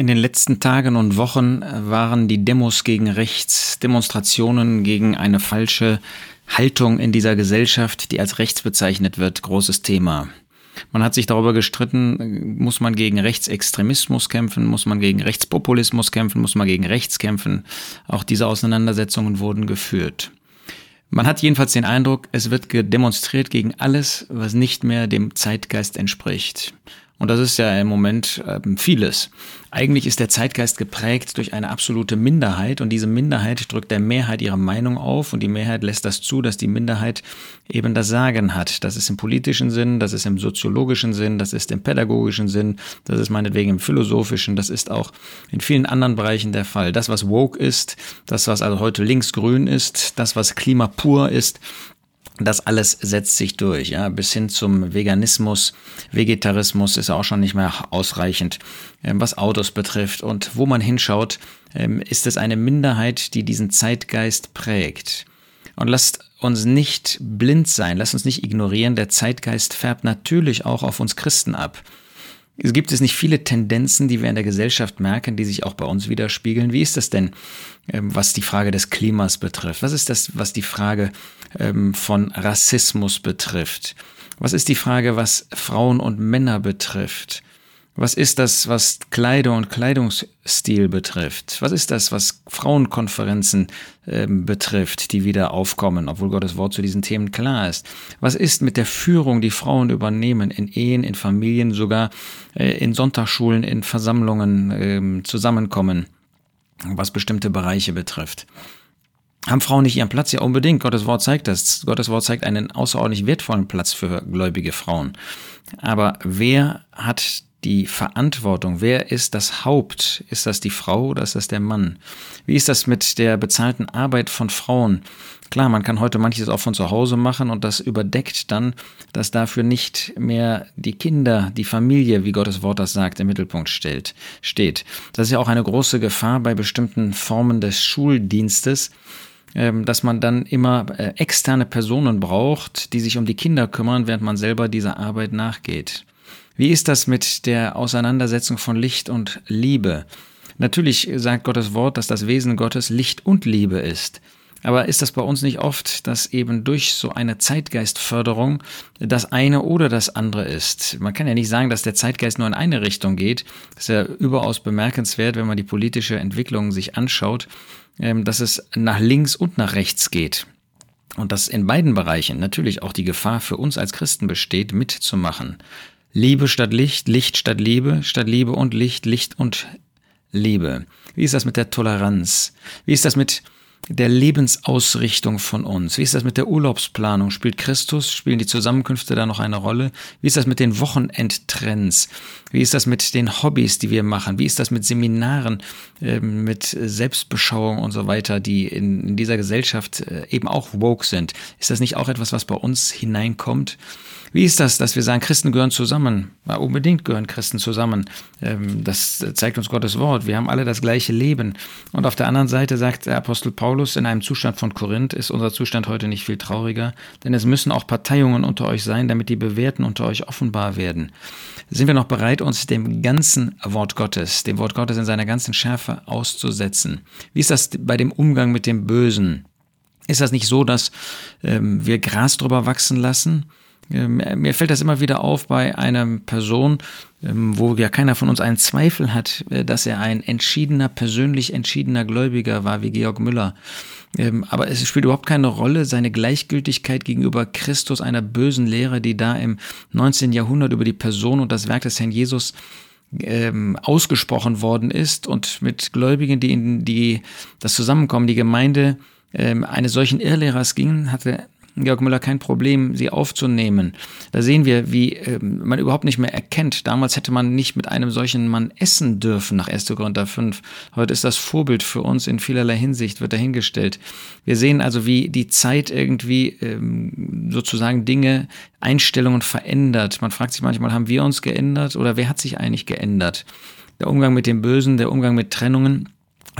In den letzten Tagen und Wochen waren die Demos gegen rechts, Demonstrationen gegen eine falsche Haltung in dieser Gesellschaft, die als rechts bezeichnet wird, großes Thema. Man hat sich darüber gestritten, muss man gegen Rechtsextremismus kämpfen, muss man gegen Rechtspopulismus kämpfen, muss man gegen rechts kämpfen. Auch diese Auseinandersetzungen wurden geführt. Man hat jedenfalls den Eindruck, es wird demonstriert gegen alles, was nicht mehr dem Zeitgeist entspricht. Und das ist ja im Moment äh, vieles. Eigentlich ist der Zeitgeist geprägt durch eine absolute Minderheit und diese Minderheit drückt der Mehrheit ihre Meinung auf und die Mehrheit lässt das zu, dass die Minderheit eben das Sagen hat. Das ist im politischen Sinn, das ist im soziologischen Sinn, das ist im pädagogischen Sinn, das ist meinetwegen im philosophischen, das ist auch in vielen anderen Bereichen der Fall. Das, was woke ist, das, was also heute linksgrün ist, das, was Klima pur ist, das alles setzt sich durch, ja, bis hin zum Veganismus. Vegetarismus ist auch schon nicht mehr ausreichend, ähm, was Autos betrifft. Und wo man hinschaut, ähm, ist es eine Minderheit, die diesen Zeitgeist prägt. Und lasst uns nicht blind sein, lasst uns nicht ignorieren, der Zeitgeist färbt natürlich auch auf uns Christen ab. Es gibt es nicht viele Tendenzen, die wir in der Gesellschaft merken, die sich auch bei uns widerspiegeln. Wie ist das denn, ähm, was die Frage des Klimas betrifft? Was ist das, was die Frage ähm, von Rassismus betrifft? Was ist die Frage, was Frauen und Männer betrifft? Was ist das, was Kleidung und Kleidungsstil betrifft? Was ist das, was Frauenkonferenzen äh, betrifft, die wieder aufkommen, obwohl Gottes Wort zu diesen Themen klar ist? Was ist mit der Führung, die Frauen übernehmen in Ehen, in Familien, sogar äh, in Sonntagsschulen, in Versammlungen äh, zusammenkommen, was bestimmte Bereiche betrifft? Haben Frauen nicht ihren Platz? Ja, unbedingt. Gottes Wort zeigt das. Gottes Wort zeigt einen außerordentlich wertvollen Platz für gläubige Frauen. Aber wer hat die Verantwortung? Wer ist das Haupt? Ist das die Frau oder ist das der Mann? Wie ist das mit der bezahlten Arbeit von Frauen? Klar, man kann heute manches auch von zu Hause machen und das überdeckt dann, dass dafür nicht mehr die Kinder, die Familie, wie Gottes Wort das sagt, im Mittelpunkt stellt, steht. Das ist ja auch eine große Gefahr bei bestimmten Formen des Schuldienstes, ähm, dass man dann immer äh, externe Personen braucht, die sich um die Kinder kümmern, während man selber dieser Arbeit nachgeht. Wie ist das mit der Auseinandersetzung von Licht und Liebe? Natürlich sagt Gottes Wort, dass das Wesen Gottes Licht und Liebe ist. Aber ist das bei uns nicht oft, dass eben durch so eine Zeitgeistförderung das eine oder das andere ist? Man kann ja nicht sagen, dass der Zeitgeist nur in eine Richtung geht. Das ist ja überaus bemerkenswert, wenn man die politische Entwicklung sich anschaut, ähm, dass es nach links und nach rechts geht. Und dass in beiden Bereichen natürlich auch die Gefahr für uns als Christen besteht, mitzumachen. Liebe statt Licht, Licht statt Liebe, statt Liebe und Licht, Licht und Liebe. Wie ist das mit der Toleranz? Wie ist das mit der Lebensausrichtung von uns? Wie ist das mit der Urlaubsplanung? Spielt Christus, spielen die Zusammenkünfte da noch eine Rolle? Wie ist das mit den Wochenendtrends? Wie ist das mit den Hobbys, die wir machen? Wie ist das mit Seminaren, äh, mit Selbstbeschauung und so weiter, die in, in dieser Gesellschaft äh, eben auch woke sind? Ist das nicht auch etwas, was bei uns hineinkommt? Wie ist das, dass wir sagen, Christen gehören zusammen? Ja, unbedingt gehören Christen zusammen. Ähm, das zeigt uns Gottes Wort. Wir haben alle das gleiche Leben. Und auf der anderen Seite sagt der Apostel Paulus, in einem Zustand von Korinth ist unser Zustand heute nicht viel trauriger, denn es müssen auch Parteiungen unter euch sein, damit die Bewährten unter euch offenbar werden. Sind wir noch bereit, uns dem ganzen Wort Gottes, dem Wort Gottes in seiner ganzen Schärfe auszusetzen? Wie ist das bei dem Umgang mit dem Bösen? Ist das nicht so, dass ähm, wir Gras drüber wachsen lassen? Ähm, mir fällt das immer wieder auf bei einer Person, ähm, wo ja keiner von uns einen Zweifel hat, äh, dass er ein entschiedener, persönlich entschiedener Gläubiger war, wie Georg Müller. Ähm, aber es spielt überhaupt keine Rolle, seine Gleichgültigkeit gegenüber Christus, einer bösen Lehre, die da im 19. Jahrhundert über die Person und das Werk des Herrn Jesus ausgesprochen worden ist und mit Gläubigen, die in die, das Zusammenkommen, die Gemeinde eines solchen Irrlehrers gingen, hatte Georg Müller kein Problem, sie aufzunehmen. Da sehen wir, wie äh, man überhaupt nicht mehr erkennt. Damals hätte man nicht mit einem solchen Mann essen dürfen nach 1. Korinther 5. Heute ist das Vorbild für uns in vielerlei Hinsicht, wird dahingestellt. Wir sehen also, wie die Zeit irgendwie ähm, sozusagen Dinge, Einstellungen verändert. Man fragt sich manchmal, haben wir uns geändert oder wer hat sich eigentlich geändert? Der Umgang mit dem Bösen, der Umgang mit Trennungen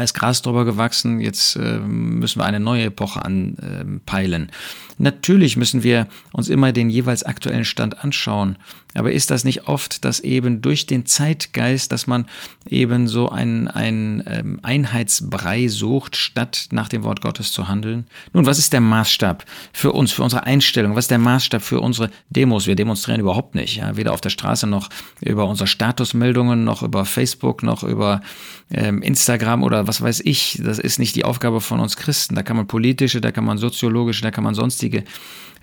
als Gras drüber gewachsen, jetzt äh, müssen wir eine neue Epoche anpeilen. Äh, Natürlich müssen wir uns immer den jeweils aktuellen Stand anschauen, aber ist das nicht oft, dass eben durch den Zeitgeist, dass man eben so einen, einen ähm, Einheitsbrei sucht, statt nach dem Wort Gottes zu handeln? Nun, was ist der Maßstab für uns, für unsere Einstellung? Was ist der Maßstab für unsere Demos? Wir demonstrieren überhaupt nicht, ja? weder auf der Straße noch über unsere Statusmeldungen, noch über Facebook, noch über ähm, Instagram oder was weiß ich. Das ist nicht die Aufgabe von uns Christen. Da kann man politische, da kann man soziologische, da kann man sonstige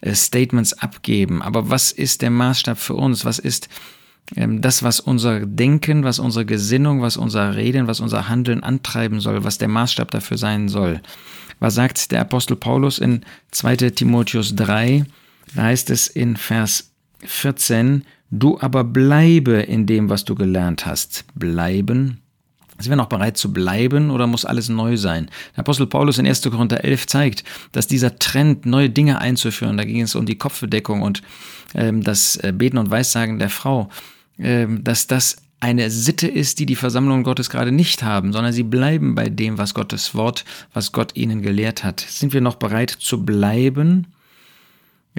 äh, Statements abgeben. Aber was ist der Maßstab für uns? Was ist ähm, das, was unser Denken, was unsere Gesinnung, was unser Reden, was unser Handeln antreiben soll, was der Maßstab dafür sein soll? Was sagt der Apostel Paulus in 2 Timotheus 3? Da heißt es in Vers 14, du aber bleibe in dem, was du gelernt hast. Bleiben sind wir noch bereit zu bleiben oder muss alles neu sein? Der Apostel Paulus in 1. Korinther 11 zeigt, dass dieser Trend, neue Dinge einzuführen, da ging es um die Kopfbedeckung und ähm, das äh, Beten und Weissagen der Frau, ähm, dass das eine Sitte ist, die die Versammlungen Gottes gerade nicht haben, sondern sie bleiben bei dem, was Gottes Wort, was Gott ihnen gelehrt hat. Sind wir noch bereit zu bleiben?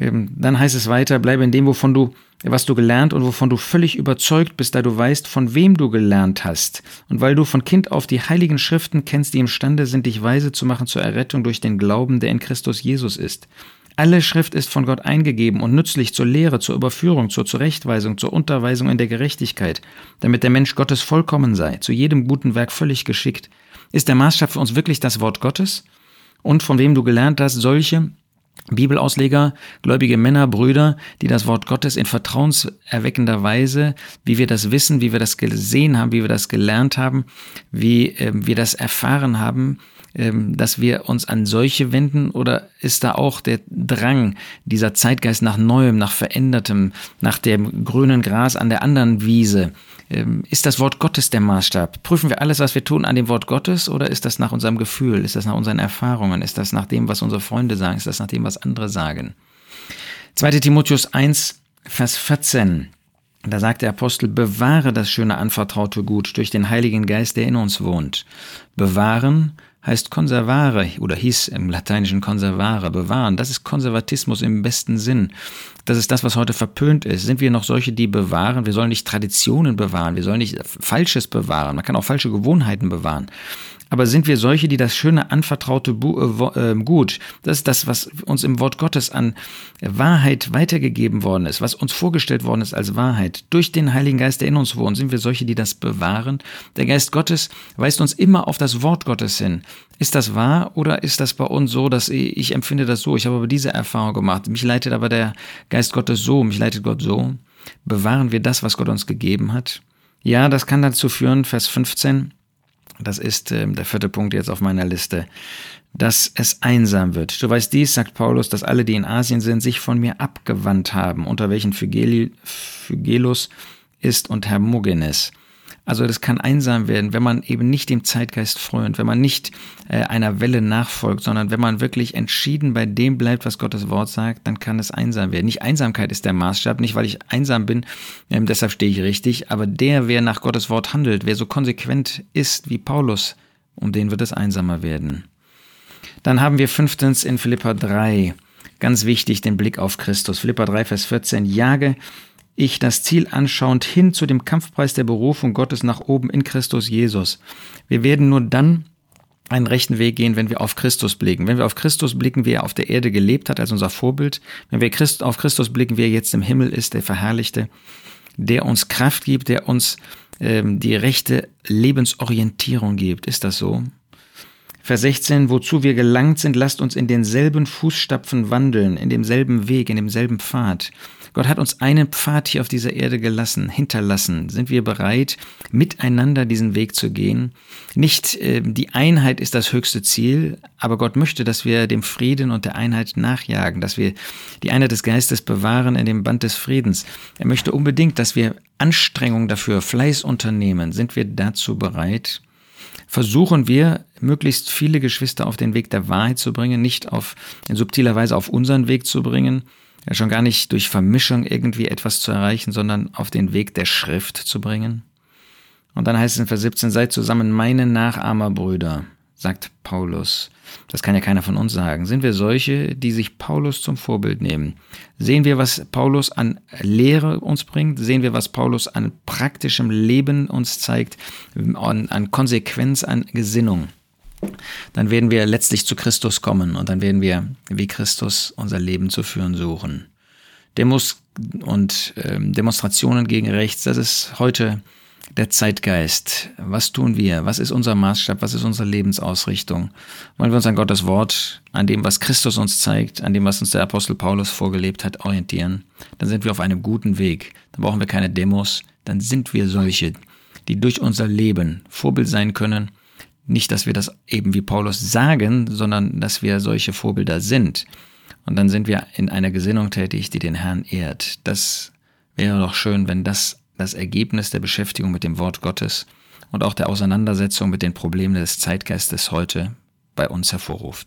Dann heißt es weiter, bleibe in dem, wovon du was du gelernt und wovon du völlig überzeugt bist, da du weißt, von wem du gelernt hast. Und weil du von Kind auf die heiligen Schriften kennst, die imstande sind, dich weise zu machen zur Errettung durch den Glauben, der in Christus Jesus ist. Alle Schrift ist von Gott eingegeben und nützlich zur Lehre, zur Überführung, zur Zurechtweisung, zur Unterweisung in der Gerechtigkeit, damit der Mensch Gottes vollkommen sei, zu jedem guten Werk völlig geschickt. Ist der Maßstab für uns wirklich das Wort Gottes? Und von wem du gelernt hast, solche, Bibelausleger, gläubige Männer, Brüder, die das Wort Gottes in vertrauenserweckender Weise, wie wir das wissen, wie wir das gesehen haben, wie wir das gelernt haben, wie äh, wir das erfahren haben, äh, dass wir uns an solche wenden oder ist da auch der Drang, dieser Zeitgeist nach Neuem, nach Verändertem, nach dem grünen Gras an der anderen Wiese, ähm, ist das Wort Gottes der Maßstab? Prüfen wir alles, was wir tun, an dem Wort Gottes oder ist das nach unserem Gefühl? Ist das nach unseren Erfahrungen? Ist das nach dem, was unsere Freunde sagen? Ist das nach dem, was andere sagen? 2 Timotheus 1, Vers 14. Da sagt der Apostel, bewahre das schöne anvertraute Gut durch den Heiligen Geist, der in uns wohnt. Bewahren heißt conservare oder hieß im Lateinischen conservare, bewahren. Das ist Konservatismus im besten Sinn. Das ist das, was heute verpönt ist. Sind wir noch solche, die bewahren? Wir sollen nicht Traditionen bewahren, wir sollen nicht Falsches bewahren. Man kann auch falsche Gewohnheiten bewahren. Aber sind wir solche, die das schöne anvertraute äh, ähm, Gut, das ist das, was uns im Wort Gottes an Wahrheit weitergegeben worden ist, was uns vorgestellt worden ist als Wahrheit, durch den Heiligen Geist, der in uns wohnt, sind wir solche, die das bewahren? Der Geist Gottes weist uns immer auf das Wort Gottes hin. Ist das wahr oder ist das bei uns so, dass ich, ich empfinde das so, ich habe aber diese Erfahrung gemacht, mich leitet aber der Geist Gottes so, mich leitet Gott so? Bewahren wir das, was Gott uns gegeben hat? Ja, das kann dazu führen, Vers 15, das ist äh, der vierte Punkt jetzt auf meiner Liste, dass es einsam wird. Du weißt dies, sagt Paulus, dass alle, die in Asien sind, sich von mir abgewandt haben, unter welchen Phygelus ist und Hermogenes. Also das kann einsam werden, wenn man eben nicht dem Zeitgeist frönt, wenn man nicht äh, einer Welle nachfolgt, sondern wenn man wirklich entschieden bei dem bleibt, was Gottes Wort sagt, dann kann es einsam werden. Nicht Einsamkeit ist der Maßstab, nicht weil ich einsam bin, ähm, deshalb stehe ich richtig, aber der, wer nach Gottes Wort handelt, wer so konsequent ist wie Paulus, um den wird es einsamer werden. Dann haben wir fünftens in Philippa 3, ganz wichtig, den Blick auf Christus. Philippa 3, Vers 14, jage ich das Ziel anschauend hin zu dem Kampfpreis der Berufung Gottes nach oben in Christus Jesus. Wir werden nur dann einen rechten Weg gehen, wenn wir auf Christus blicken. Wenn wir auf Christus blicken, wie er auf der Erde gelebt hat als unser Vorbild, wenn wir auf Christus blicken, wie er jetzt im Himmel ist, der Verherrlichte, der uns Kraft gibt, der uns ähm, die rechte Lebensorientierung gibt. Ist das so? Vers 16, wozu wir gelangt sind, lasst uns in denselben Fußstapfen wandeln, in demselben Weg, in demselben Pfad. Gott hat uns einen Pfad hier auf dieser Erde gelassen, hinterlassen. Sind wir bereit, miteinander diesen Weg zu gehen? Nicht äh, die Einheit ist das höchste Ziel, aber Gott möchte, dass wir dem Frieden und der Einheit nachjagen, dass wir die Einheit des Geistes bewahren in dem Band des Friedens. Er möchte unbedingt, dass wir Anstrengungen dafür, Fleiß unternehmen. Sind wir dazu bereit? versuchen wir, möglichst viele Geschwister auf den Weg der Wahrheit zu bringen, nicht auf, in subtiler Weise auf unseren Weg zu bringen, ja schon gar nicht durch Vermischung irgendwie etwas zu erreichen, sondern auf den Weg der Schrift zu bringen. Und dann heißt es in Vers 17, seid zusammen meine Nachahmerbrüder, sagt Paulus. Das kann ja keiner von uns sagen. Sind wir solche, die sich Paulus zum Vorbild nehmen? Sehen wir, was Paulus an Lehre uns bringt? Sehen wir, was Paulus an praktischem Leben uns zeigt? An, an Konsequenz, an Gesinnung? Dann werden wir letztlich zu Christus kommen und dann werden wir wie Christus unser Leben zu führen suchen. Demos und äh, Demonstrationen gegen rechts, das ist heute der Zeitgeist. Was tun wir? Was ist unser Maßstab? Was ist unsere Lebensausrichtung? Wollen wir uns an Gottes Wort, an dem, was Christus uns zeigt, an dem, was uns der Apostel Paulus vorgelebt hat, orientieren? Dann sind wir auf einem guten Weg. Dann brauchen wir keine Demos. Dann sind wir solche, die durch unser Leben Vorbild sein können. Nicht, dass wir das eben wie Paulus sagen, sondern dass wir solche Vorbilder sind. Und dann sind wir in einer Gesinnung tätig, die den Herrn ehrt. Das wäre doch schön, wenn das das Ergebnis der Beschäftigung mit dem Wort Gottes und auch der Auseinandersetzung mit den Problemen des Zeitgeistes heute bei uns hervorruft.